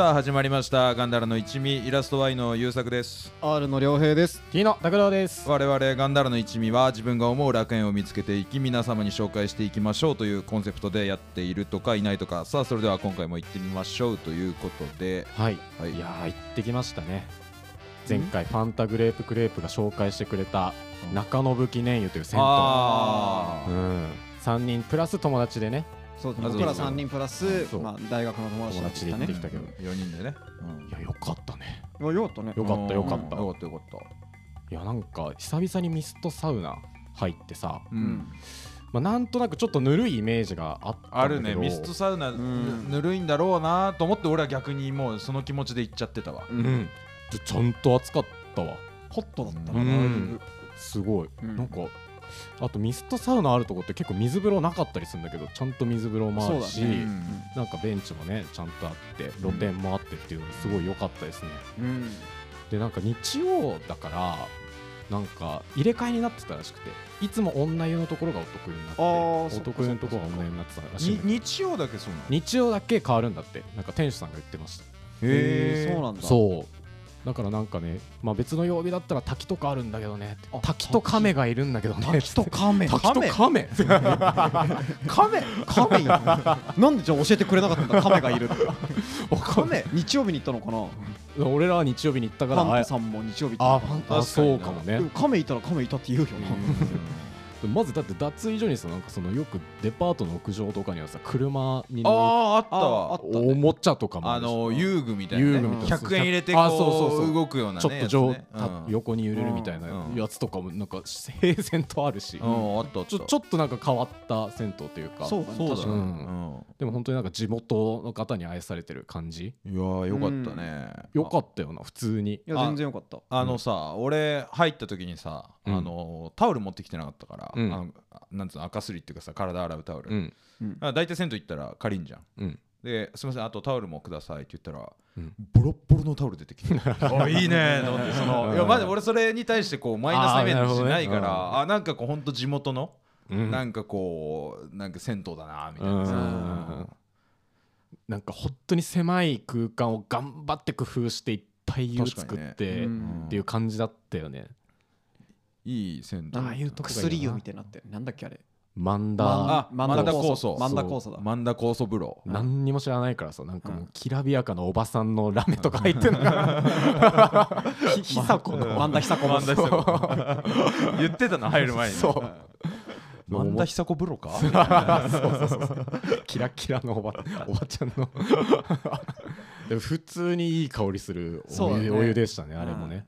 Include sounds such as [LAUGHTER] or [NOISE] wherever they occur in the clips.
さあ始まりました。ガンダラの一味イラスト Y の優作です。R の良平です。T の拓郎です。我々ガンダラの一味は自分が思う楽園を見つけていき皆様に紹介していきましょうというコンセプトでやっているとかいないとか。さあそれでは今回も行ってみましょうということで。はい、はい。い、やー行ってきましたね。前回ファンタグレープクレープが紹介してくれた中延記念湯という銭湯。うん。3人プラス友達でねそうですあそう僕ら三人プラスまあ大学の友達友達で行ってきたけど、4人でね、いやよかったね。よかったね。よかったよかった。うん。よかったよかった。いやなんか久々にミストサウナ入ってさ、ううん。ん。まあ、なんとなくちょっとぬるいイメージがあったあるね。ミストサウナ、ん。ぬるいんだろうなと思って俺は逆にもうその気持ちで行っちゃってたわ、うん。ちゃんと暑かったわ。ホットだったうな。ん。すごい、うん。なんかあとミストサウナあるとこって結構水風呂なかったりするんだけどちゃんと水風呂もあるし、ね。なんかベンチもねちゃんとあって露店もあってっていうのがすごい良かったですね、うん。でなんか日曜だからなんか入れ替えになってたらしくていつも女湯のところがお得になってお得意のところが女湯になってたらしい日曜だけそうなの？日曜だけ変わるんだって。なんか店主さんが言ってました。へえそうなんだ。そうだからなんかね、まあ、別の曜日だったら滝とかあるんだけどね。滝と亀がいるんだけどね。滝と亀？滝と亀。亀？亀？なんでじゃあ教えてくれなかったんだ？亀がいるって。亀？日曜日に行ったのかな？俺らは日曜日に行ったフからァンタさんも日曜日あファンタ確かそうかもね。亀いたら亀いたって言うよな。まずだって脱衣所にさなんかそのよくデパートの屋上とかにはさ車にあ乗ああったあったるおもちゃとかもあの遊具みたいな、ね、遊具みたいな。100円入れてこうあそうそうそう。動くような、ね、ちょっと上、ね。た横に揺れるみたいなうんやつとかもなんか平然とあるし、うん、うん、あったあった。ちょちょっとなんか変わった銭湯というか。そうだね。そうだね、確かにうん。でも本当になんか地元の方に愛されてる感じ。うん、いやーよかったね、よかったよな普通に。いや全然よかった。あのさ、俺入った時にさ、うん。あのタオル持ってきてなかったから、うん。あのなんつうの赤すりっていうかさ体洗うタオル、うん。あ大体銭湯行ったら借りんじゃん。うん。ですみませんあとタオルもくださいって言ったら、うん。ボロッボロのタオル出てきて。[LAUGHS] あいいね。と思ってそのいやまだ俺それに対してこうマイナスなイメージしないからあねあなんかこうほんと地元の、うん。なんかこうなんか銭湯だなみたいな。さ、うん。なんか本当に狭い空間を頑張って工夫していっぱい湯作ってうん。っていう感じだったよねいい銭湯ああいうとこがいいな薬湯みたいになってる。なんだっけあれ。マンダマンダ酵ンダ酵素素マンダ酵素だ。マンダ酵素風呂。何にも知らないからさなんかもううん。きらびやかなおばさんのラメとか入ってるのが [LAUGHS] ひひさこの。マンダ久子もマンダ久子言ってたの入る前に。そう。マンダ久子風呂か？キラキラのおば [LAUGHS] おばちゃんの。でも普通にいい香りするそうだね。お湯,、お湯でしたねあれもね、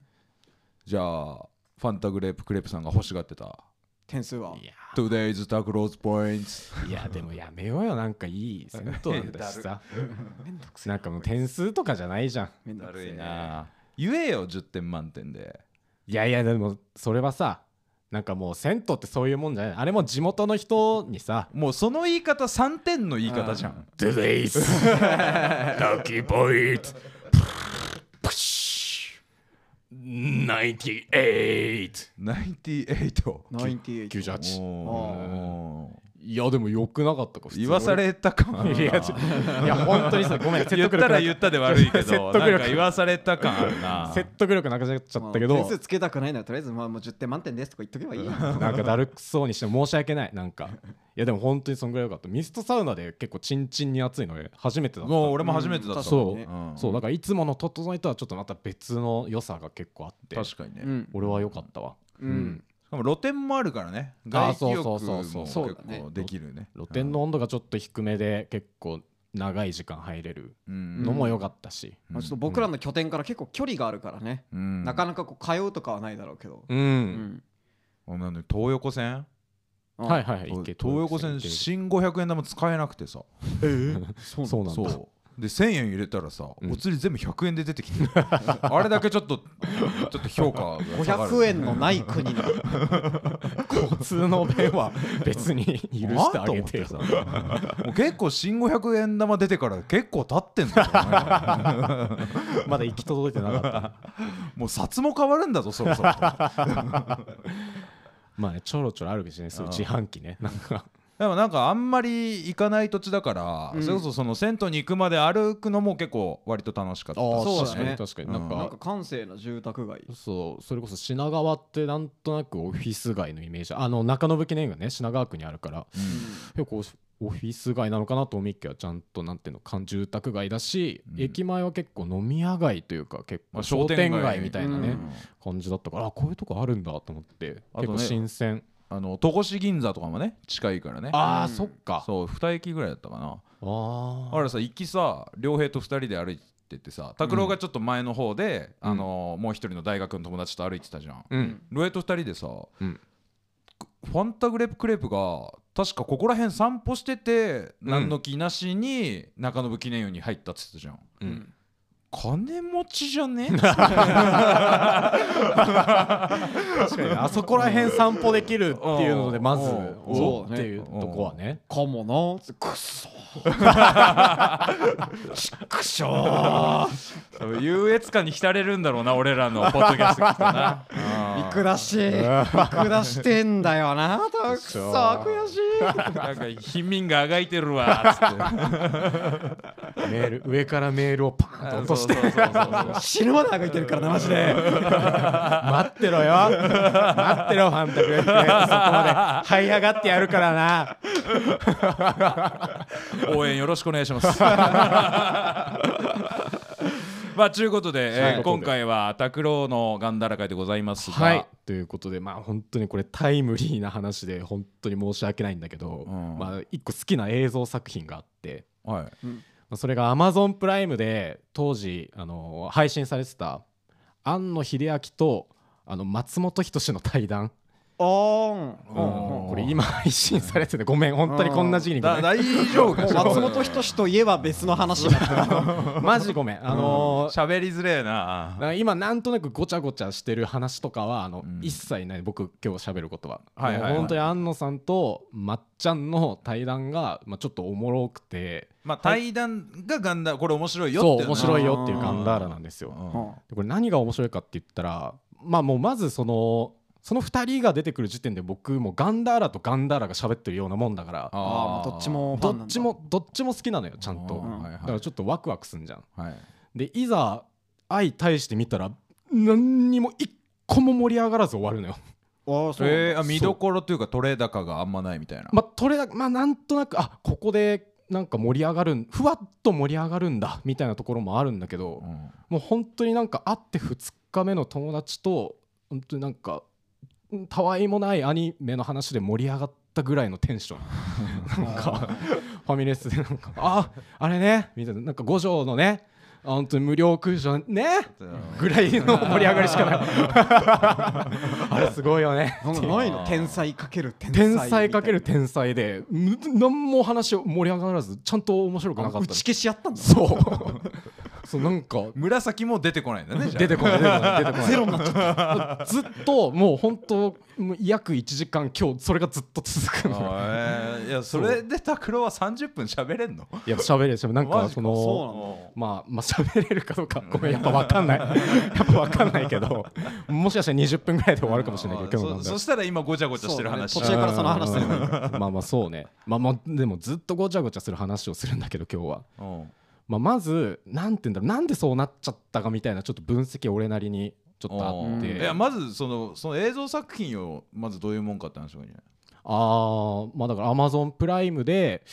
じゃあファンタグレープクレープさんが欲しがってた。点数は？いや Today's Dark Rose Points いやでもやめようよ。なんかいい銭湯なんだしさ。[LAUGHS] なんかもう点数とかじゃないじゃん。めんどくせえ。な。言えよ10点満点で。いやいやでもそれはさなんかもう銭湯ってそういうもんじゃない。あれも地元の人にさ。もうその言い方3点の言い方じゃん。Today's [LAUGHS] Lucky Point 98 98 98 98おーいやでもよくなかったか普通に。言わされた感あるな。[LAUGHS] いやちょいや本当にさごめん。説言ったら得力な言ったで悪いけ説ど得力。なんか言わされた感あるな。説得力なくなっちゃったけど。点数つけたくないならとりあえずまあもう10点満点ですとか言っとけばいい。よなんかだるくそうにして申し訳ないなんか。いやでも本当にそんぐらいよかった。ミストサウナで結構チンチンに熱いの初めてだった。もう俺も初めてだったそう、ねん。そう。だからいつもの整いとはちょっとまた別の良さが結構あって。確かにね。うん。俺は良かったわ。うんも露店もあるからね。あ外気浴もそうそうそうそう結構できるね。露天の温度がちょっと低めで結構長い時間入れるうん。のも良かったし。まあちょっと僕らの拠点から結構距離があるからね。うん。なかなかこう通うとかはないだろうけど。うん、うん。あなんで東横線？あはいはいはい。東横線新500円玉使えなくてさ。そう [LAUGHS] そうなんだ。そうで1000円入れたらさ、うん。お釣り全部100円で出てきて。[LAUGHS] あれだけちょっとちょっと評価が下がる。500円のない国の。[LAUGHS] 交通の便は別に許してあげてよ。さ。もう結構新500円玉出てから結構経ってんだよねまだ行き届いてなかった。もう札も変わるんだぞそろそろ [LAUGHS] まあねちょろちょろあるけどねそういう自販機ね。なんかでもなんかあんまり行かない土地だから、うん。それこそその銭湯に行くまで歩くのも結構割と楽しかった。そうだ確かにね確かに。うん。なんかなんか閑静な住宅街。そうそれこそ品川ってなんとなくオフィス街のイメージ。あの中延記念がね。品川区にあるから。結構オフィス街なのかなと思いきやちゃんとなんていうのか住宅街だし、うん。駅前は結構飲み屋街というか結まあ構商店街みたいなね、うん。感じだったからあこういうとこあるんだと思って。結構新鮮あの戸越銀座とかもね近いからね。ああ、うん。そっか。そう2駅ぐらいだったかな。ああれさ行きさ良平と2人で歩いててさ拓郎がちょっと前の方で、うん。あのもう一人の大学の友達と歩いてたじゃん、うん。ロエと2人でさ、うん。ファンタグレープクレープが確かここら辺散歩してて何の気なしに中延記念湯に入ったっつってたじゃん。うん金持ちじゃね？[LAUGHS] 確かにあそこら辺散歩できるっていうのでまずそうねっていうとこはね。かもな。つってくっそくしょー。優越感に浸れるんだろうな俺らのポッドキャスト聞くとな。見下し見下してんだよな。たくそ悔しい。なんか貧民があがいてるわっつって。メール上からメールをパーンと落として。そうそうそうそう死ぬまであがいてるからなマジで。[LAUGHS] 待ってろよ。待ってろファンタグレープクレープそこまで這い上がってやるからな。[LAUGHS] 応援よろしくお願いします。[LAUGHS] まあということで、えーはい。今回は拓郎のガンダラ会でございますが、はい。ということでまあ本当にこれタイムリーな話で本当に申し訳ないんだけど、うん。まあ一個好きな映像作品があって。はい。まあそれが Amazon プライムで当時あの配信されてた庵野秀明とあの松本人志の対談。これ今配信されててごめん。本当にこんな時期に大丈夫か [LAUGHS] 松本人志といえば別の話 [LAUGHS] マジごめん。あのー喋りづれえな。今なんとなくごちゃごちゃしてる話とかはあの、うん。一切ない。僕今日喋ることは,、本当に安野さんとまっちゃんの対談が、まあ、ちょっとおもろくて。まあ対談がガンダこれ面白いよってそう面白いよよっていうガンダーラなんですよ。これ何が面白いかって言ったらまあもうまずそのその2人が出てくる時点で僕もガンダーラとガンダーラが喋ってるようなもんだから。あどっちもどっちも。どっちも好きなのよちゃんと。だからちょっとワクワクすんじゃん。はい。でいざ相対してみたら何にも一個も盛り上がらず終わるのよ。ああそうえー、あ見どころというか取れ高があんまないみたいな、まあ取れなまあなんとなくあここでなんか盛り上がるんふわっと盛り上がるんだみたいなところもあるんだけど、うん。もう本当になんか会って2日目の友達と本当になんかうんたわいもないアニメの話で盛り上がったぐらいのテンション。[LAUGHS] なんかファミレスでなんかああれねみたいな。なんか五条のねあ本当に無料空所ね？ぐらいの盛り上がりしかない。[LAUGHS] あれすごいよね。天才かける天才天才かける天才で。む何も話を盛り上がらずちゃんと面白くなかった。打ち消しやったんだ。そうそうなんか紫も出てこないんだね出てこない出てこない出てこない。ゼロになっちゃった。ずっともう本当もう約1時間今日それがずっと続くの。いやそれで拓郎は30分喋れんの？いや喋れるしなんかか。そのまあまあ喋れるかどうかごめんやっぱ分かんない。やっぱ分かんないけどもしかしたら20分ぐらいで終わるかもしれないけど今日のそそしたら今ごちゃごちゃしてる話。ね。途中からその話すればいいうん。まあまあそうね。まあまあでもずっとごちゃごちゃする話をするんだけど今日は。うんまあ、まずなんて言うんだろうなんでそうなっちゃったかみたいなちょっと分析俺なりにちょっとあっうん。ていやまずそのその映像作品をまずどういうもんかって話がいいんじゃない。あーまあだからアマゾンプライムで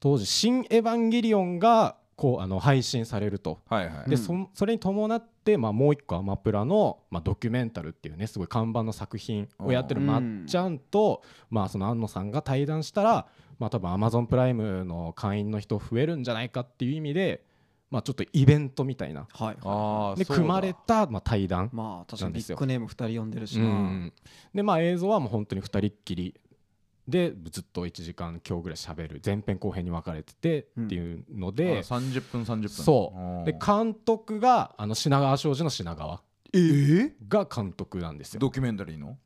当時「新エヴァンゲリオン」がこうあの配信されると。はいはい。で、うんそそれに伴って、まあ、もう一個アマプラの、まあ、ドキュメンタルっていうねすごい看板の作品をやってるうん。まっちゃんと、まあ、その安野さんが対談したら、まあ、多分アマゾンプライムの会員の人増えるんじゃないかっていう意味で、まあ、ちょっとイベントみたいな。はいああそうだ。で組まれた、まあ、対談まあ確かにビなんですよ。ッグネーム2人呼んでるしうなん。でまあ映像はもう本当に2人っきりでずっと1時間今日ぐらい喋る。前編後編に分かれててっていうのあで、30分30分。そう。で監督があの品川庄司の品川えー？が監督なんですよ。ドキュメンタリーの？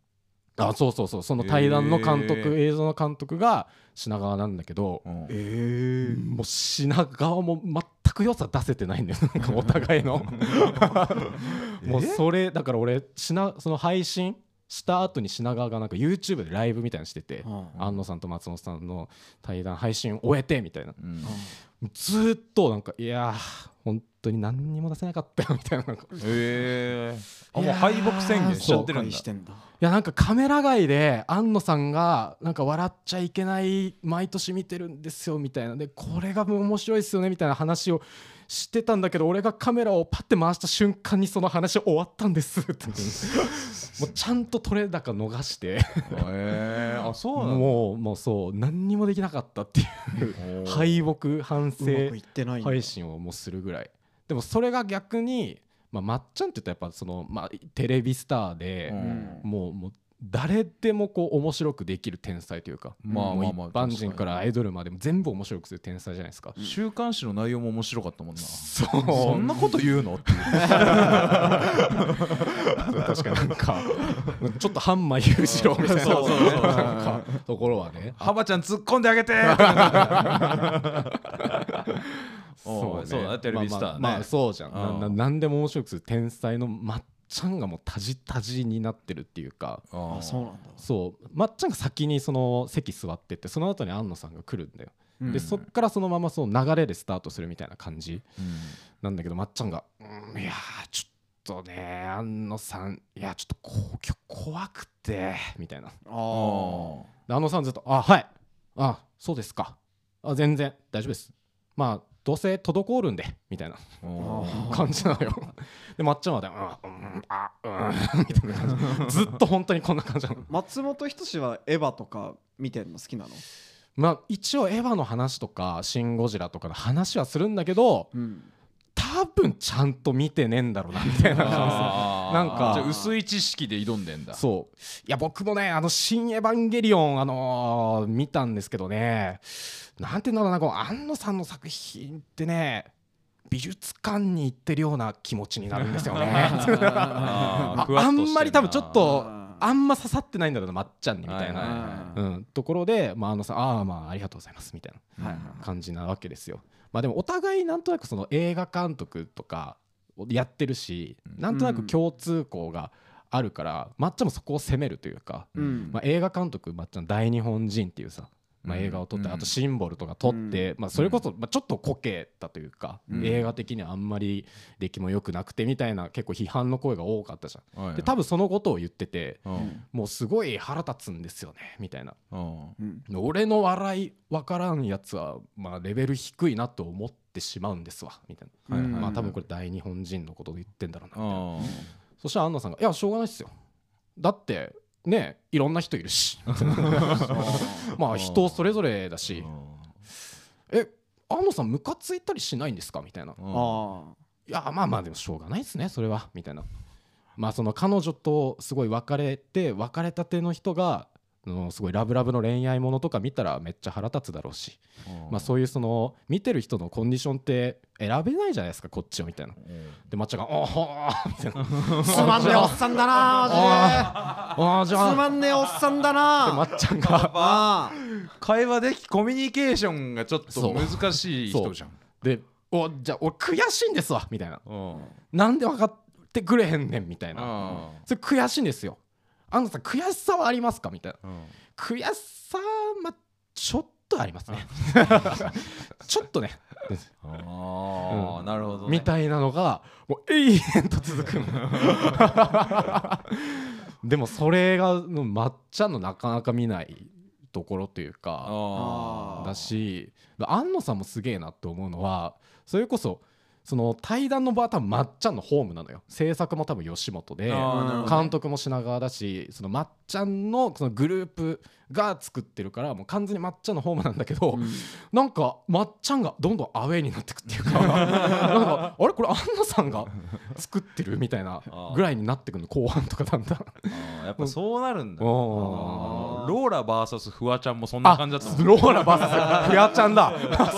あそうそうそう。その対談の監督、へー。映像の監督が品川なんだけど、うん。えもう品川も全く良さ出せてないんだよ。[LAUGHS] なんかお互いの。[LAUGHS] もうそれだから俺品その配信した後に品川がなんか YouTube でライブみたいなのしてて、うん。安野さんと松本さんの対談配信終えてみたいな。うん。ずーっとなんかいやー本当に何にも出せなかったよみたいな。なんか。えあもいう敗北宣言しちゃってるんだやなんかカメラ外で安野さんがなんか笑っちゃいけない毎年見てるんですよみたいなでこれが面白いですよねみたいな話をしてたんだけど俺がカメラをパッて回した瞬間にその話終わったんです。ってもうちゃんと取れ高逃してへえあそうなもうもうそう何にもできなかったっていう敗北反省配信をもうするぐらい。でもそれが逆に、まあ、まっちゃんって言ったらやっぱその、まあ、テレビスターで、うん。もうもう誰でもこう面白くできる天才というか、まあ一般人からアイドルまでも全部面白くする天才じゃないですか。週刊誌の内容も面白かったもんな。そう。そんなこと言うの？って [LAUGHS] 確かになんかちょっとハンマー裕次郎みたいな。そうそうそう。なところはね。ハバちゃん突っ込んであげて [LAUGHS] おうそうだねテレビスターね。まあまあまあそうじゃん。な何でも面白くする天才のまっちゃんがもうタジタジになってるっていうか。あそうなんだ。そう。まっちゃんが先にその席座ってってその後に安野さんが来るんだよ、うん。でそっからそのままその流れでスタートするみたいな感じうん。なんだけどまっちゃんが「うんいやーちょっとね安野さんいやちょっとこう今日怖くて」みたいな。ああで安野さんずっと「あはい。あそうですか。あ全然。大丈夫です。まあどうせ滞るんで」みたいな。感じなのよ。でまっちゃんはね「うんうんあうん」みたいな感じ。[LAUGHS] ずっと本当にこんな感じなの。松本人志はエヴァとか見てんの好きなの？まあ一応エヴァの話とか「シン・ゴジラ」とかの話はするんだけどうん多分ちゃんと見てねえんだろうなみたいななんか。薄い知識で挑んでんだ。じそう。いや僕もねあの「新エヴァンゲリオン」あのー見たんですけどね。なんていうんだろうなこう安野さんの作品ってね美術館に行ってるような気持ちになるんですよね。あ [LAUGHS] んまり多分ちょっとあんま刺さってないんだろうなまっちゃんにみたいな、うん、ところで、まあ、あのさんああまあありがとうございますみたいな感じなわけですよ。まあでもお互いなんとなくその映画監督とかをやってるしなんとなく共通項があるから抹茶もそこを攻めるというか、うん。まあ、映画監督抹茶の大日本人っていうさ、まあ、うん。映画を撮ってうん。あとシンボルとか撮って、まあ、それこそまあちょっとこけたというか、うん。映画的にはあんまり出来も良くなくてみたいな結構批判の声が多かったじゃん。はいで多分そのことを言っててうん。もうすごい腹立つんですよねみたいな。俺の笑い分からんやつは、まあ、レベル低いなと思ってしまうんですわみたいな、まあ多分これ大日本人のことで言ってんだろうなみたいな。あそしたら安野さんが「いやしょうがないっすよ。だってねいろんな人いるし。まあ人それぞれだし。え安野さんムカついたりしないんですか?」みたいな「ーあいやまあまあでもしょうがないですねそれは」みたいな。まあその彼女とすごい別れて別れたての人があのすごいラブラブの恋愛ものとか見たらめっちゃ腹立つだろうし。まあ、そういうその見てる人のコンディションって選べないじゃないですかこっちをみたいなで抹茶が「おお」みたいなあつまんねえおっさんだなマああじジでつまんねえおっさんだでなまっちゃんがあ会話できコミュニケーションがちょっと難しい人じゃんで「おじゃあ俺悔しいんですわ」みたいなうん「なんで分かってくれへんねん」みたいなあそれ悔しいんですよあのさん悔しさはありますか？みたいな。ーうん。悔しさまあちょっとありますね。[LAUGHS] ちょっとね。あーなるほどね。みたいなのがもう永遠と続くの。[LAUGHS] でもそれがのまっちゃんのなかなか見ないところというか。だし安野さんもすげえなって思うのはそれこそその対談の場は多分まっちゃんのホームなのよ。制作も多分吉本で。監督も品川だしそのまっちゃんのそのグループが作ってるからもう完全にまっちゃんのホームなんだけど、なんかまっちゃんがどんどんアウェーになってくっていうかなんかあれこれ安野さんが作ってるみたいなぐらいになってくるの後半とかだんだん。やっぱそうなるんだ。うん。あー。ローラ VS フワちゃんもそんな感じだったローラバス [LAUGHS] フワちゃんだ。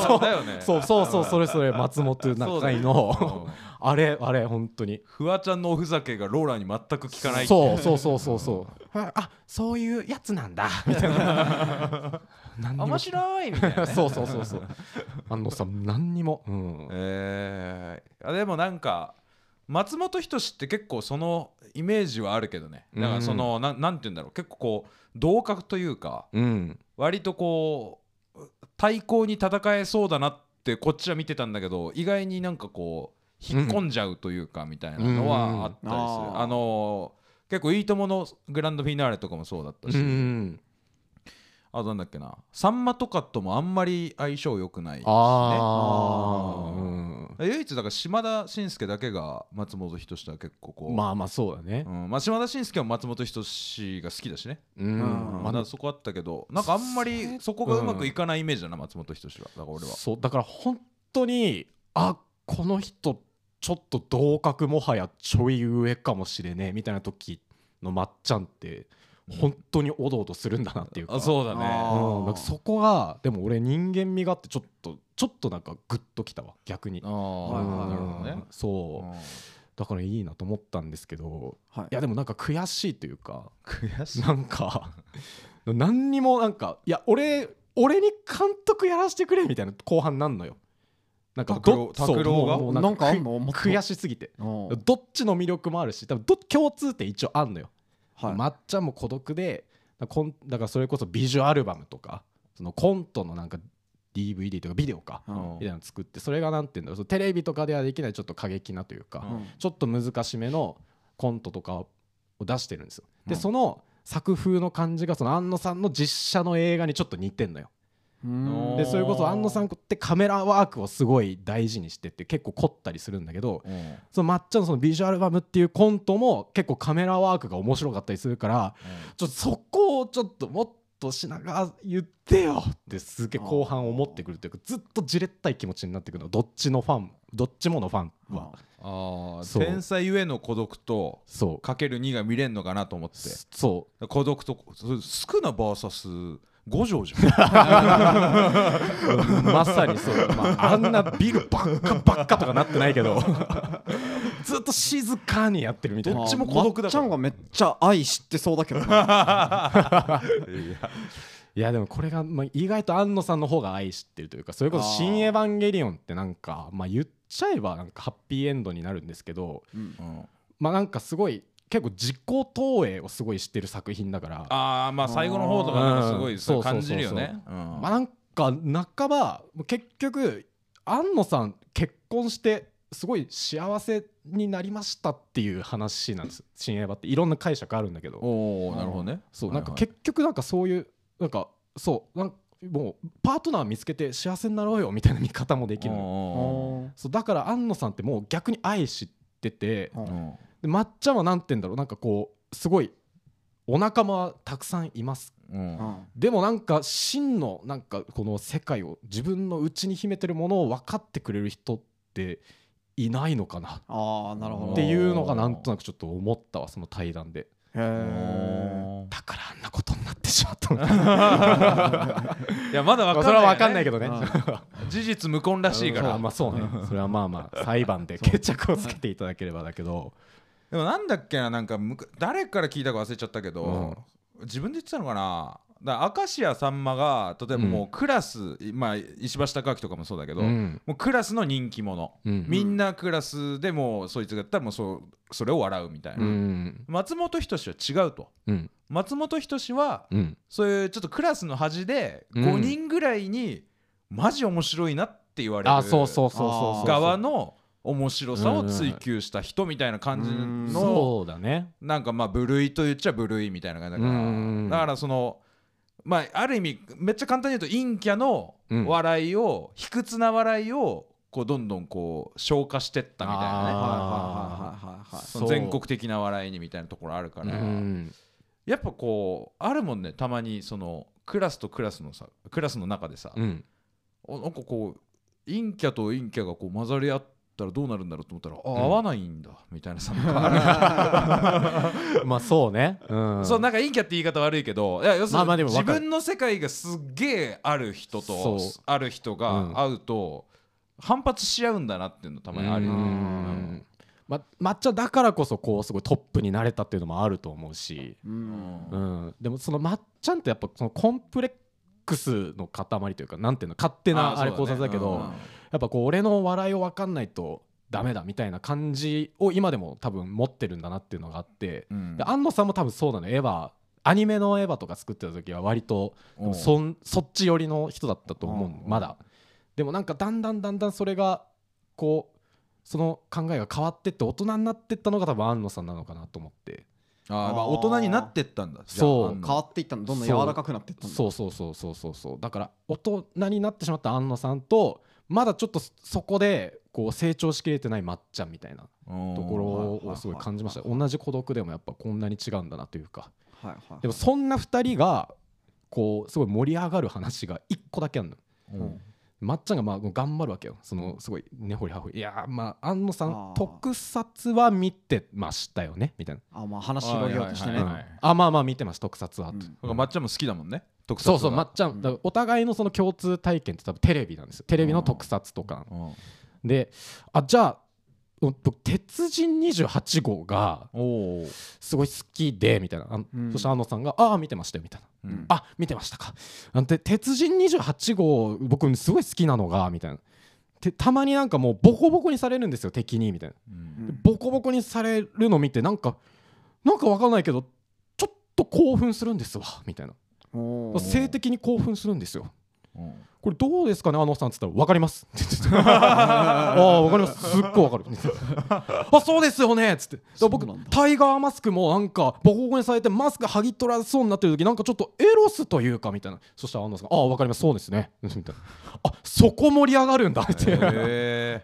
そうだよね。そうそうそうそれそれ松本中井の。うんあれあれ本当に。フワちゃんのおふざけがローラに全く効かない。そうそうそうそうそう。[LAUGHS] ああそういうやつなんだ。みたいな面白いみたいなね。[LAUGHS] そうそうそうそう。[LAUGHS] 安野さん何にも。うん。えー、あでもなんか松本人志って結構そのイメージはあるけどね。だからその、なん。なんて言うんだろう。結構こう同格というかうん。割とこう対抗に戦えそうだなってこっちは見てたんだけど意外になんかこう引っ込んじゃうというかみたいなのはあったりする、あのー結構「いいとも!」のグランドフィナーレとかもそうだったし、うんあとなんだっけな。さんまとかともあんまり相性良くないしね。ああうん。唯一だから島田紳介だけが松本人志とは結構こう、まあまあそうだね。うん。まあ、島田紳介は松本人志が好きだしね、うん。うん。まだそこあったけどなんかあんまりそこがうまくいかないイメージだな、松本人志はだから俺は。そうだから本当にあこの人ちょっと同格もはやちょい上かもしれねえみたいな時のまっちゃんって本当におどおどするんだなっていうか。あそうだね。あうん、なんかそこがでも俺人間味があってちょっとちょっとなんかグッときたわ。逆に。ああ、はいなるほどね。うんそう。だからいいなと思ったんですけど。はい。いやでもなんか悔しいというか。悔しい。なんか何にもなんかいや俺俺に監督やらせてくれみたいな後半なんのよなんか拓郎どそう拓郎が？もうもうなんか悔しすぎて。うん。どっちの魅力もあるし多分ど共通点一応あんのよ、はい。まっちゃんも孤独でだからこんだからそれこそビジュアルバムとかそのコントのなんか DVD とかビデオかうん。みたいなの作ってそれがなんていうんだろう。そのテレビとかではできないちょっと過激なというか、うん。ちょっと難しめのコントとかを出してるんですよ。で、うん。その作風の感じがその安野さんの実写の映画にちょっと似てんのよ。うんでそれこそ安野さんってカメラワークをすごい大事にしてって結構凝ったりするんだけどうん。その抹茶のそのビジュアルバムっていうコントも結構カメラワークが面白かったりするからちょっとそこをちょっともっと品川言ってよってすげえ後半思ってくるというかずっとじれったい気持ちになってくるの。どっちのファンどっちものファンは。あ天才ゆえの孤独とそう。かける2が見れんのかなと思って。そ孤独とそれ少な VS 五条じゃん。うまさにそう、まあ、あんなビルばっかばっかとかなってないけど。ずっと静かにやってるみたいな。どっちも孤独だちゃんがめっちゃ愛知ってそうだけどな。[LAUGHS] いやでもこれが、まあ、意外と安野さんの方が愛してるというかそれこそ「新エヴァンゲリオン」ってなんか、まあ、言っちゃえばなんかハッピーエンドになるんですけどうんうん。まあなんかすごい結構自己投影をすごいしてる作品だから。ああまあ最後の方とかなんかすごいうん。そう感じるよね。うん。まあなんか半ば結局安野さん結婚してすごい幸せになりましたっていう話なんです。新エヴァっていろんな解釈あるんだけど。おおなるほどね。そうなんか結局なんかそういうなんかそうなんもうパートナー見つけて幸せになろうよみたいな見方もできるそうだから安野さんってもう逆に愛してて。うんうんでまっちゃんはなんて言うんだろう。なんかこうすごいお仲間はたくさんいます。うん。うん。でもなんか真のなんかこの世界を自分の内に秘めてるものを分かってくれる人っていないのかな。ああなるほど。っていうのがなんとなくちょっと思ったわその対談で。へえだからあんなことになってしまったのか。[LAUGHS] いやまだわかんないよね。それは分かんないけどね。事実無根らしいから。まあそうね。それはまあまあ裁判で決着をつけていただければだけどでもなんだっけななんかむか誰から聞いたか忘れちゃったけど、うん。自分で言ってたのかな？だ明石家さんまが例えばもうクラス、まあ石橋貴明とかもそうだけど、うん。もうクラスの人気者、うん。みんなクラスでもうそいつがやったらもうそうそれを笑うみたいな、うん。松本人志は違うと。うん。松本人志はうん。そういうちょっとクラスの端でうん。5人ぐらいにマジ面白いなって言われるあそうそうそうそうそう。側の面白さを追求した人みたいな感じうんのそうだね。なんかまあ部類と言っちゃ部類みたいな感じだかうんらだからそのまあある意味めっちゃ簡単に言うと陰キャのうん。笑いを卑屈な笑いをこうどんどんこう消化してったみたいなね。はいはいあはいはいはい。その全国的な笑いにみたいなところあるからうん。やっぱこうあるもんねたまにそのクラスとクラスのさクラスの中でさなんかこう陰キャと陰キャがこう混ざり合ったらどうなるんだろうと思ったら、あん。合わないんだみたいなさ [LAUGHS] まあそうね。うん。そうなんか陰キャって言い方悪いけどいや要するまあまあに自分の世界がすっげえある人とある人が会うと反発し合うんだなっていうのたまにあるようね。ん。ま抹茶だからこそこうすごいトップになれたっていうのもあると思うし、ううん。んうん、でもその抹茶ってやっぱそのコンプレックスの塊というかなんていうの勝手なあれ考察だけど、うんやっぱこう俺の笑いを分かんないとダメだみたいな感じを今でも多分持ってるんだなっていうのがあって、うん。で安野さんも多分そうなのエヴァアニメのエヴァとか作ってた時は割とそんそっち寄りの人だったと思ううん。まだ。でもなんかだんだんだんだんそれがこうその考えが変わってって大人になってったのが多分安野さんなのかなと思ってあーまあ大人になってったんだ。そう。変わっていったの。どんどん柔らかくなっていったんだそうそうそうそうそうそう。だから大人になってしまった安野さんとまだちょっとそこでこう成長しきれてないまっちゃんみたいなところをすごい感じました。同じ孤独でもやっぱこんなに違うんだなというか。はいはいでもそんな2人がこうすごい盛り上がる話が1個だけあるのうんまっちゃんがまあ頑張るわけよ。そのすごい根掘り葉掘り。いやーまあ安野さあんー。特撮は見てましたよね。みたいな。あまあ話広げようとしてね。あまあまあ見てます特撮は。と、うん。まっちゃんも好きだもんね。特撮そうそうままっちゃんだからお互いのその共通体験って多分テレビなんですよ。テレビの特撮とか。であじゃあ僕鉄人28号がすごい好きでみたいな。あうん。そして安野さんが「ああ見てましたよ」みたいな。うん。あ見てましたか。あで鉄人28号僕すごい好きなのがみたいな。てたまになんかもうボコボコにされるんですよ敵にみたいな。うん。でボコボコにされるの見てなんかなんかわかんないけどちょっと興奮するんですわみたいな。性的に興奮するんですよ。うんこれどうですかねあのさんっつったら分かります。って言ってたああ分かります。すっごい分かる。[LAUGHS] あそうですよね。っつって。僕タイガーマスクもなんかボコボコにされてマスク剥ぎ取られそうになってる時なんかちょっとエロスというかみたいな。そしたら安野さんがああ分かります。そうですね。みたいなあそこ盛り上がるんだ。って。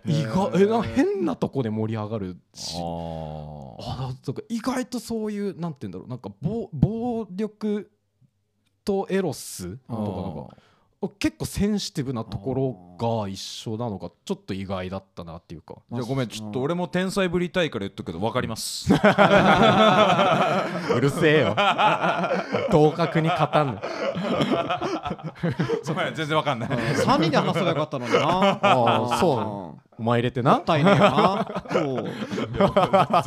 意外えな変なとこで盛り上がるし。あー。あだから意外とそういうなんて言うんだろう。なんか暴暴力とエロスとかなんか結構センシティブなところが一緒なのがちょっと意外だったなっていうか。じゃあごめんちょっと俺も天才ぶりたいから言っとくけど分かります。[LAUGHS] うるせえよ。同格に勝たんの。[LAUGHS] 全然分かんない。3人で話せばよかったのにな。[LAUGHS] あーそう。なのお前入れてな。もったいねえよな。そう。ず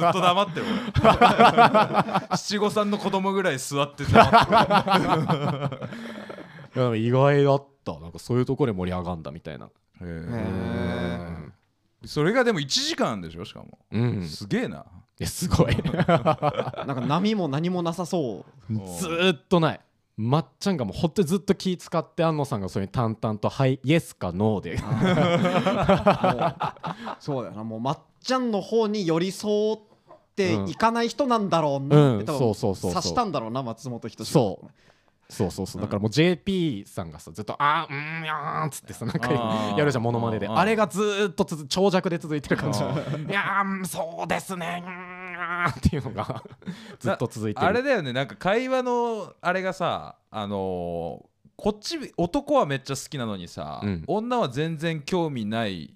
っと黙ってる俺七五三の子供ぐらい座って黙ってや意外だった。なんかそういうところで盛り上がんだみたいな。へへー。それがでも1時間でしょしかも。うん。すげえな。えすごい。ず [LAUGHS] なんか波も何もなさそう。ー。っとない。まっちゃんがもうほんとにずっと気使って安野さんがそれに淡々と「はいイエスかノーで」そうだよな。もうまっちゃんの方に寄り添っていかない人なんだろうなうんって多分そうそうそうそう。察したんだろうな松本人志そうそうそうそう。だからもう JP さんがさずっと「あーうんやーん」っつってさなんかやるじゃんモノマネで。あれがずーっと長尺で続いてる感じ「いやーうんそうですねうーん」っていうのが [LAUGHS] ずっと続いてる。あれだよねなんか会話のあれがさあのーこっち男はめっちゃ好きなのにさ、うん。女は全然興味ない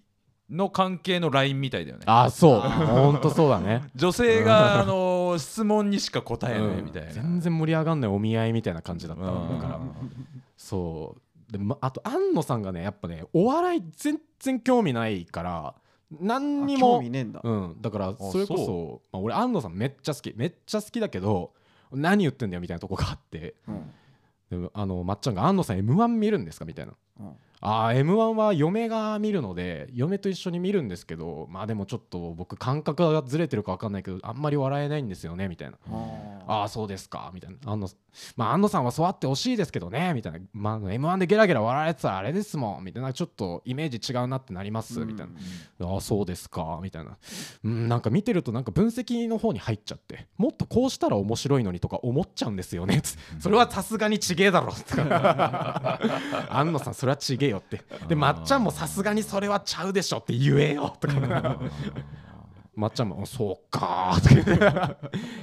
の関係のラインみたいだよね。あーそう。ほんとそうだね。女性が、あのー質問にしか答えないみたいな、うん全然盛り上がんないお見合いみたいな感じだった。だからそう。で、ま、あと安野さんがねやっぱねお笑い全然興味ないから何にあも興味ねえんだ。うん、だからそれこそそまあ、俺安野さんめっちゃ好き。めっちゃ好きだけど何言ってんだよみたいなとこがあって。うん。でもあのまっちゃんが「安野さん m 1見るんですか?」みたいな。うんあー m 1は嫁が見るので嫁と一緒に見るんですけどまあでもちょっと僕感覚がずれてるか分かんないけどあんまり笑えないんですよねみたいな。ああそうですかみたいな。安野まあ安野さんはそうあってほしいですけどねみたいな、まあ、m 1でゲラゲラ笑われてたらあれですもんみたいな。ちょっとイメージ違うなってなります、みたいな。ああそうですかみたいな。うんなんか見てるとなんか分析の方に入っちゃってもっとこうしたら面白いのにとか思っちゃうんですよねつそれはさすがにちげえだろとか。[LAUGHS] 安野さんそれはちげえよって。でまっちゃんもさすがにそれはちゃうでしょって言えよとか。まっちゃんも「そうか」とか。言って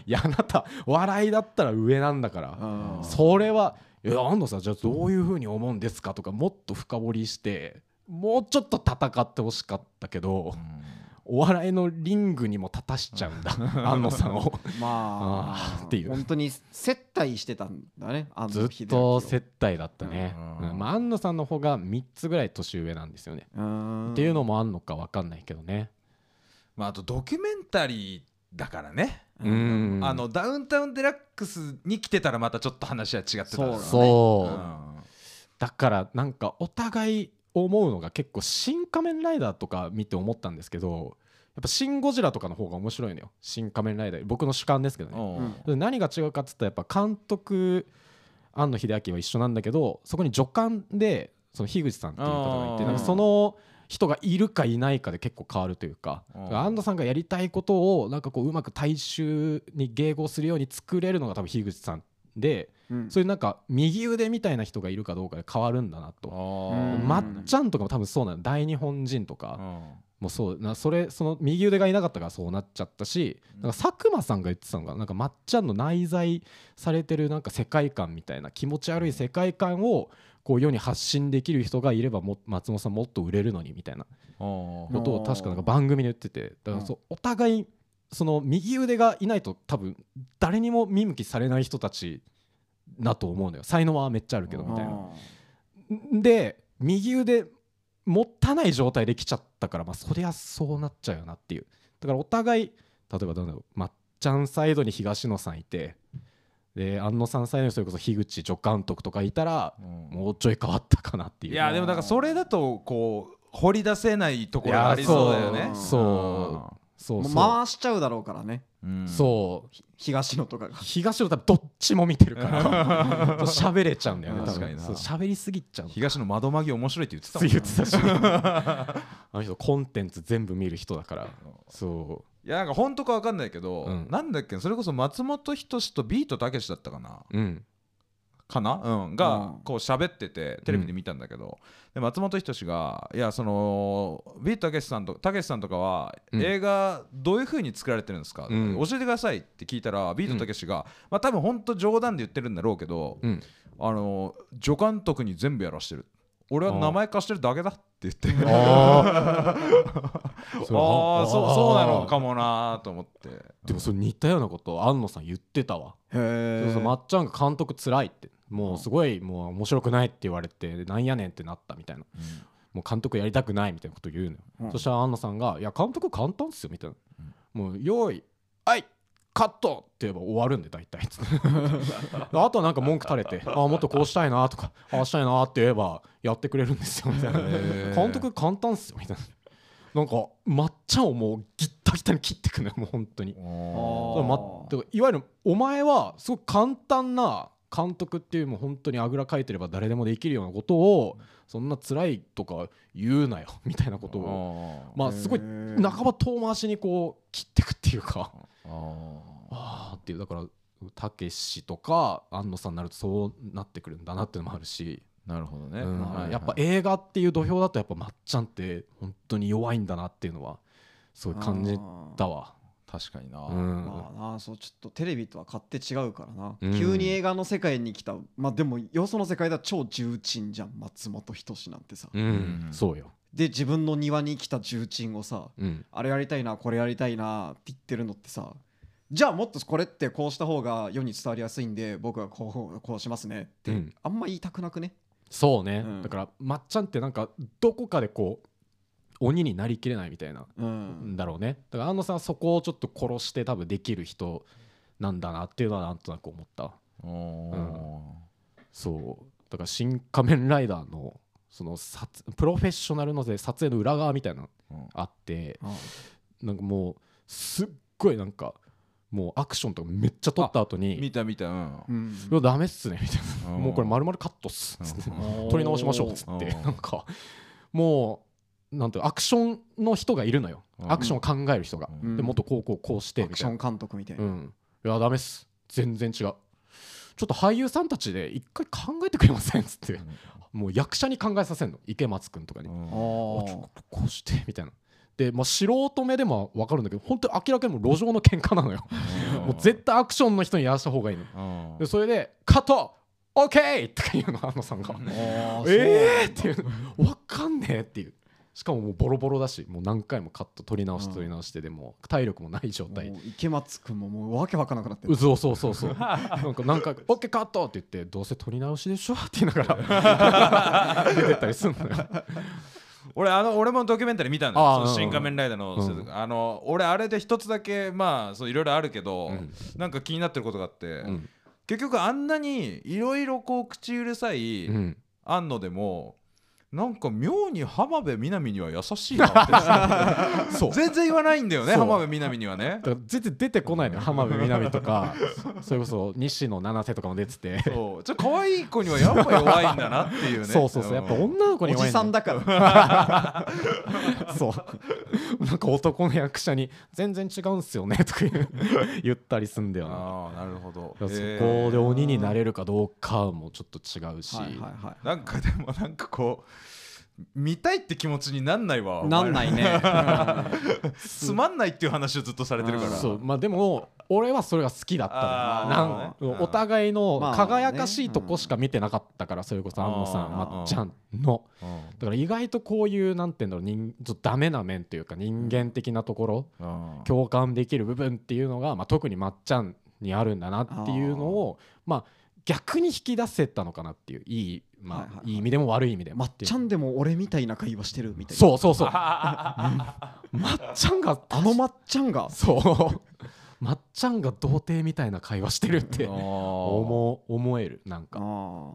いやあなた笑いだったら上なんだから。うんそれは「え安野さんじゃあどういうふうに思うんですか?」とかもっと深掘りしてもうちょっと戦ってほしかったけどお笑いのリングにも立たしちゃうんだ。[LAUGHS] 安野さんを。まあっていう。本当に接待してたんだね安ずっと接待だったね、うん。うん。まあ、安野さんの方が3つぐらい年上なんですよね、うん。っていうのもあんのか分かんないけどね。まあ、あとドキュメンタリーだからね、うん。あのダウンタウンデラックスに来てたらまたちょっと話は違ってただろね。そう。うん。だからなんかお互い思うのが結構「新仮面ライダー」とか見て思ったんですけどやっぱ「シン・ゴジラ」とかの方が面白いのよ「新仮面ライダー」僕の主観ですけどね。うん。で何が違うかっつったらやっぱ監督庵野秀明は一緒なんだけどそこに助監でその樋口さんっていう方がいてなんかその人がいるかいないかで結構変わるというか安藤さんがやりたいことをなんかこううまく大衆に迎合するように作れるのが多分樋口さんでうん。そういうなんか右腕みたいな人がいるかどうかで変わるんだなと。うんまっちゃんとかも多分そうなの。大日本人とかもうそう。なそれその右腕がいなかったからそうなっちゃったしなんか佐久間さんが言ってたのがな。んかまっちゃんの内在されてるなんか世界観みたいな気持ち悪い世界観をこう世に発信できる人がいればも松本さんもっと売れるのにみたいなことを確かなんか番組で言ってて。だからそうお互いその右腕がいないと多分誰にも見向きされない人たちだと思うのよ。才能はめっちゃあるけどみたいな。で右腕持たない状態で来ちゃったからまあそりゃそうなっちゃうよなっていう。だからお互い例えばなんだろうまっちゃんサイドに東野さんいてで安野さんサイドにそれこそ樋口助監督とかいたらもうちょい変わったかなっていう。いやでもだからそれだとこう掘り出せないところがありそうだよね。そうそうそう。回しちゃうだろうからね。うん。そう。東野とかが。東野多分どっちも見てるから。[LAUGHS] 喋れちゃうんだよね確かに喋りすぎちゃう東の窓マギ面白いって言ってたもん言ってたしあの人コンテンツ全部見る人だから。そいやなんか本当か分かんないけど、うん。なんだっけそれこそ松本人志とビートたけしだったかな。ううんかな、うん、うがん。こう喋っててテレビで見たんだけど、で松本人志がいやそのビートたけしさんとたけしさんとかはうん。映画どういう風に作られてるんですか、うん。教えてくださいって聞いたらビートたけしが、まあ多分本当冗談で言ってるんだろうけど、うん。あの助監督に全部やらしてる。俺は名前貸してるだけだって言ってあ [LAUGHS] ああそうそうなのかもなと思って。でもそれ似たようなこと安野さん言ってたわ、へそうそうまっちゃんが監督つらいってもうすごいもう面白くないって言われてなんやねんってなったみたいな。もう監督やりたくないみたいなこと言うのよ、うん。そしたら安野さんが「いや監督簡単っすよ」みたいな「もう用意はいカット!」って言えば終わるんで大体。つってあとはなんか文句垂れて「あもっとこうしたいな」とか「ああしたいな」って言えばやってくれるんですよみたいな。監督簡単っすよみたいな。なんかまっちゃんをもうギッタギタに切ってくのよもう本当に。まいわゆるお前はすごく簡単な監督っていうもう本当にあぐらかいてれば誰でもできるようなことをそんな辛いとか言うなよ [LAUGHS] みたいなことをあまあすごい半ば遠回しにこう切ってくっていうかあああっていうだからたけしとか安野さんになるとそうなってくるんだなっていうのもあるし、なるほどね、やっぱ映画っていう土俵だとやっぱまっちゃんって本当に弱いんだなっていうのはすごい感じたわ。確かにな、うん。まあなそうちょっとテレビとは勝手違うからな、うん。急に映画の世界に来た。まあでもよその世界では超重鎮じゃん松本人志なんてさ、うん。うん。そうよ、で自分の庭に来た重鎮をさうん。あれやりたいなこれやりたいなって言ってるのってさじゃあもっとこれってこうした方が世に伝わりやすいんで僕はこうこうしますねって、うん。あんま言いたくなくね？そうね、うん。だからまっちゃんってなんかどこかでこう鬼になりきれないみたいなうん。んだろうね。だから安野さんはそこをちょっと殺して多分できる人なんだなっていうのはなんとなく思った。おー。そう。だから「新仮面ライダーの」その撮プロフェッショナルので撮影の裏側みたいなのうん。あってあなんかもうすっごいなんかもうアクションとかめっちゃ撮った後に見た見たうん。うん。いやダメっすねみたいな。うん。もうこれ丸々カットっすつってうん。撮り直しましょうっつってうん。なんかもうなんてアクションの人がいるのよ。うん。アクションを考える人が。うん。でもっとこうこうこうしてアみたいな。クション監督みたいな、うん。いやダメっす。全然違う。ちょっと俳優さんたちで一回考えてくれませんっつって。もう役者に考えさせんの。池松君とかに、うん。ああちょーこうしてみたいな。で、まあ、素人目でも分かるんだけど本当に明らかにもう路上の喧嘩なのよ。もう絶対アクションの人にやらした方がいいの。うん。でそれで「カット!オッケー!」とか言うの安野さんが。えーっていう分かんねえっていうしかももうボロボロだしもう何回もカット取り直して取り直してでも体力もない状態。池松君ももうわけわからなくなってるうそうそうそうそうなんか何回か「オッケーカット!」って言って「どうせ取り直しでしょ?」って言いながら出てったりすんのよ。俺あの俺もドキュメンタリー見たんだよ。新仮面ライダーの、うん。あの俺あれで一つだけまあそういろいろあるけど、うん。なんか気になってることがあって、うん。結局あんなにいろいろこう口うるさいうん。安野でもなんか妙に浜辺美波には優しいなってそう [LAUGHS] 全然言わないんだよね浜辺美波にはね。全然出てこないのよ浜辺美波とか。それこそ西野七瀬とかも出てて。そう。じゃあ可愛い子にはやっぱ弱いんだなっていうね。そうそうそう。やっぱ女の子におじ弱いださんだから。そう。なんか男の役者に「全然違うんすよね」とか言ったりすんだよな。ああなるほど。そこで鬼になれるかどうかもちょっっと違うし、はいはいはなんかでもなんかこう見たいって気持ちになんないわいなんないね。[LAUGHS] つまんないっていう話をずっとされてるから。うん。そう。まあでも俺はそれが好きだったな。んお互いのまあ輝かしいとこしか見てなかったからそれこそ安野さんまっちゃんの。うん。だから意外とこういうなんていうんだろう人ちょっとダメな面というか人間的なところうん。共感できる部分っていうのが、まあ、特にまっちゃんにあるんだなっていうのをまあ逆に引き出せたのかなっていういい,、まあはいはいはい。いい意味でも悪い意味でもまっちゃんでも俺みたいな会話してるみたいな。そうそうそう。[LAUGHS] まっちゃんがあのまっちゃんが。そう。まっちゃんが童貞みたいな会話してるって思う思えるなんか。あ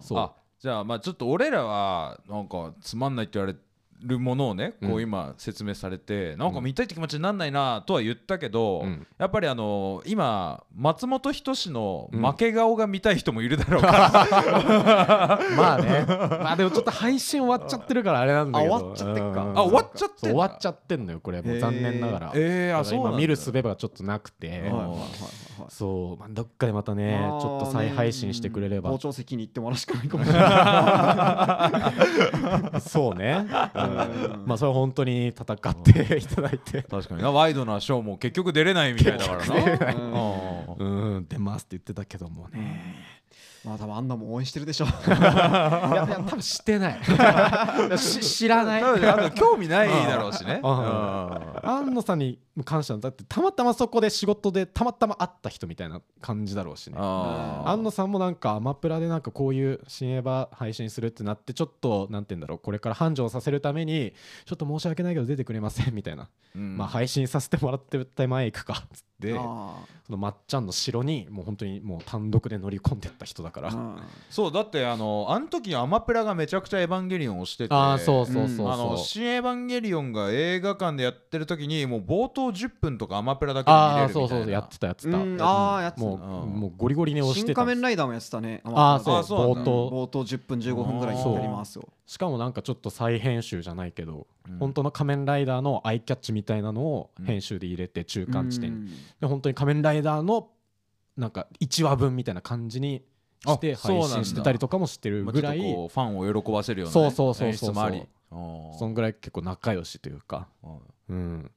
そう。あじゃあまあちょっと俺らはなんかつまんないって言われるものをねこううん今説明されて、なんか見たいって気持ちになんないなとは言ったけど、うん。やっぱりあの今松本人志のうん。負け顔が見たい人もいるだろうから、[LAUGHS] まあね。[LAUGHS] まあでもちょっと配信終わっちゃってるからあれなんだけど。あ終わっちゃってっか。うん。あ終わっちゃって終わっちゃってんのよこれもう残念ながら。えー、あそう今見る術がちょっとなくて、そう、まあ、どっかでまたねまあちょっと再配信してくれれば、校長席に行ってもらうしかないかもしれない [LAUGHS] [LAUGHS] そうね、うん。まあそれは本当に戦っていただいて。確かにな。ワイドなショーも結局出れないみたいだからな。うん。うん。出ますって言ってたけどもね。まあ多分あんなもん応援してるでしょ [LAUGHS] いやいや多分してない。[LAUGHS] し知らない。多分興味ないだろうしね。うんうん。安野さんに感謝だってたまたまそこで仕事でたまたま会った人みたいな感じだろうしね。安野さんもなんかアマプラでなんかこういう新エヴァ配信するってなってちょっとなんて言うんだろう。これから繁盛させるためにちょっと申し訳ないけど出てくれませんみたいな、うん。まあ配信させてもらってる手前行くかっつってあそのまっちゃんの城にもう本当にもう単独で乗り込んでった人だから、ーうん。そうだってあのあの時アマプラがめちゃくちゃエヴァンゲリオンをしててああそうそうそうそう、あの新エヴァンゲリオンが映画館でやってる時にもう冒頭10分とかアマプラだけで見ああれるみたいな。そうそうやってたやってた、うんあーやってた。もう,、うんもうゴリゴリに押し新てた。仮面ライダーもやってたね。あーそう。あそう冒頭。冒頭10分15分ぐらいやりますよ。しかもなんかちょっと再編集じゃないけど、う。ん。本当の仮面ライダーのアイキャッチみたいなのを編集で入れて中間地点に、うん。で本当に仮面ライダーのなんか1話分みたいな感じにして配信してたりとかもしてるまあぐらい、ファンを喜ばせるような、ね、そうそうそうそう演出もありそんぐらい結構仲良しというか、うんうん、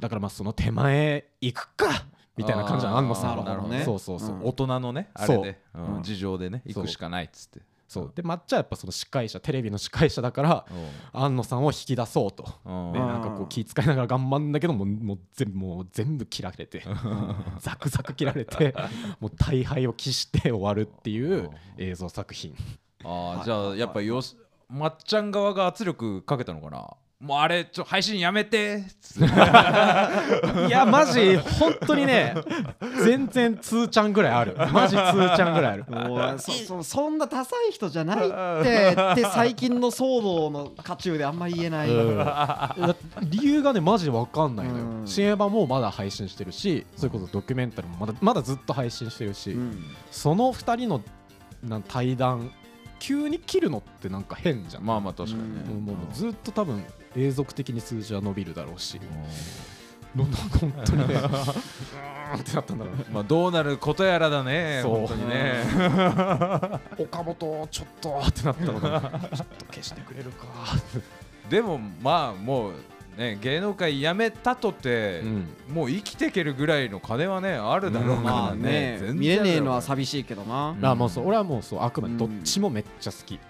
だからまあその手前行くかみたいな感じなのさなるほどね。そうそうそう、うん。大人のねあれで、うん。うん。事情でね行くしかないっつって。そう。で抹茶はやっぱその司会者テレビの司会者だから安野さんを引き出そうと。うん。でなんかこう気遣いながら頑張るんだけどももう全部もう全部切られて。[LAUGHS] ザクザク切られて [LAUGHS] もう大敗を喫して終わるっていう映像作品。あはい。ーじゃあやっぱよしまっちゃん側が圧力かけたのかな？もうあれちょ配信やめて。[LAUGHS] いやマジ本当にね全然ツーちゃんぐらいある。マジツーちゃんぐらいある。[LAUGHS] そそそんなダサい人じゃないってって最近の騒動の渦中であんまり言えない、うん。だ理由がねマジで分かんないのよ。うん。新エヴァもまだ配信してるしそれこそドキュメンタリーもまだまだずっと配信してるし、うん。その2人のなん対談急に切るのってなんか変じゃん、まあまあ確かにね、もうもうずっと多分永続的に数字は伸びるだろうし、どん。[LAUGHS] どん本当にね。うーんってなったんだろう。ねまあどうなることやらだねそう。本当にね。[LAUGHS] 岡本ちょっと。[LAUGHS] ってなったのがちょっと消してくれるか。でもまあもうね芸能界辞めたとて、うん。もう生きていけるぐらいの金はねあるだろうからまあね全然見れねえのはさ寂しいけどな、うん。あもうそう俺はもうそうあくまでどっうんちもめっちゃ好き、うん。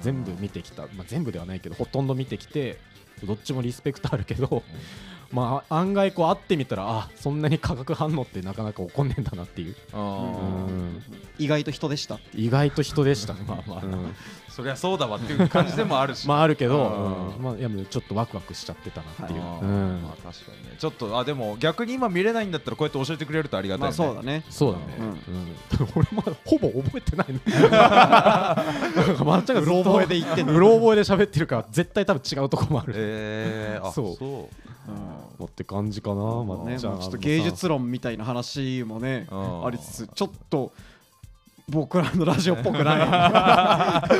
全部見てきた、まあ、全部ではないけどほとんど見てきてどっちもリスペクトあるけど、[LAUGHS] まあ案外こう会ってみたらあそんなに化学反応ってなかなか起こんねえんだなっていう。あうーん。意外と人でした。意外と人でしたね。まあまあ。うんそりゃそうだわっていう感じでもあるし。まああるけど、うん。うん。まあ、いやもうちょっとワクワクしちゃってたなっていう、あーうん。まあ確かにね。ちょっとあでも逆に今見れないんだったらこうやって教えてくれるとありがたいね。あそうだね。そうだね、うん。俺まだほぼ覚えてないね [LAUGHS] なんかまっちゃんがうろ覚えで言ってんの。うろ覚えで喋ってるから絶対多分違うとこもある、えー、あそう。そう。うん。もって感じかなまっねちゃん、まあちょっと芸術論みたいな話もねうん。ありつつちょっと僕らのラジオっぽくない、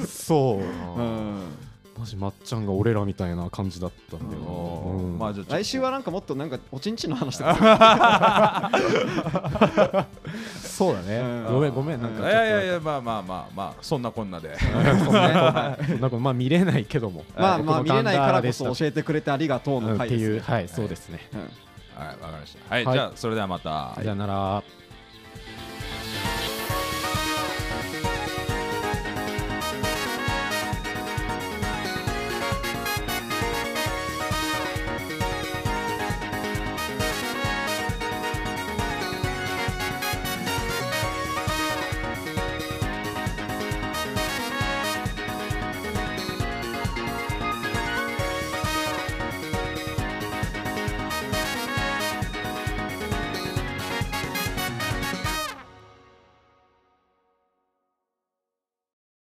[LAUGHS] そう、うん、マジまっちゃんが俺らみたいな感じだったんだよな、うん。まあ来週はなんかもっとなんかおちんちんの話とか。[LAUGHS] そうだね、うん。ごめんごめん。なんかちょっと。いやいやいやまあまあまあまあ。そんなこんなで。[LAUGHS] そんなな。んかまあ見れないけども。まあまあ見れないからこそ教えてくれてありがとううんっての回ですね。いうはいそうですね、うん。はいわかりました。はい、はい。じゃあそれではまた。さよなら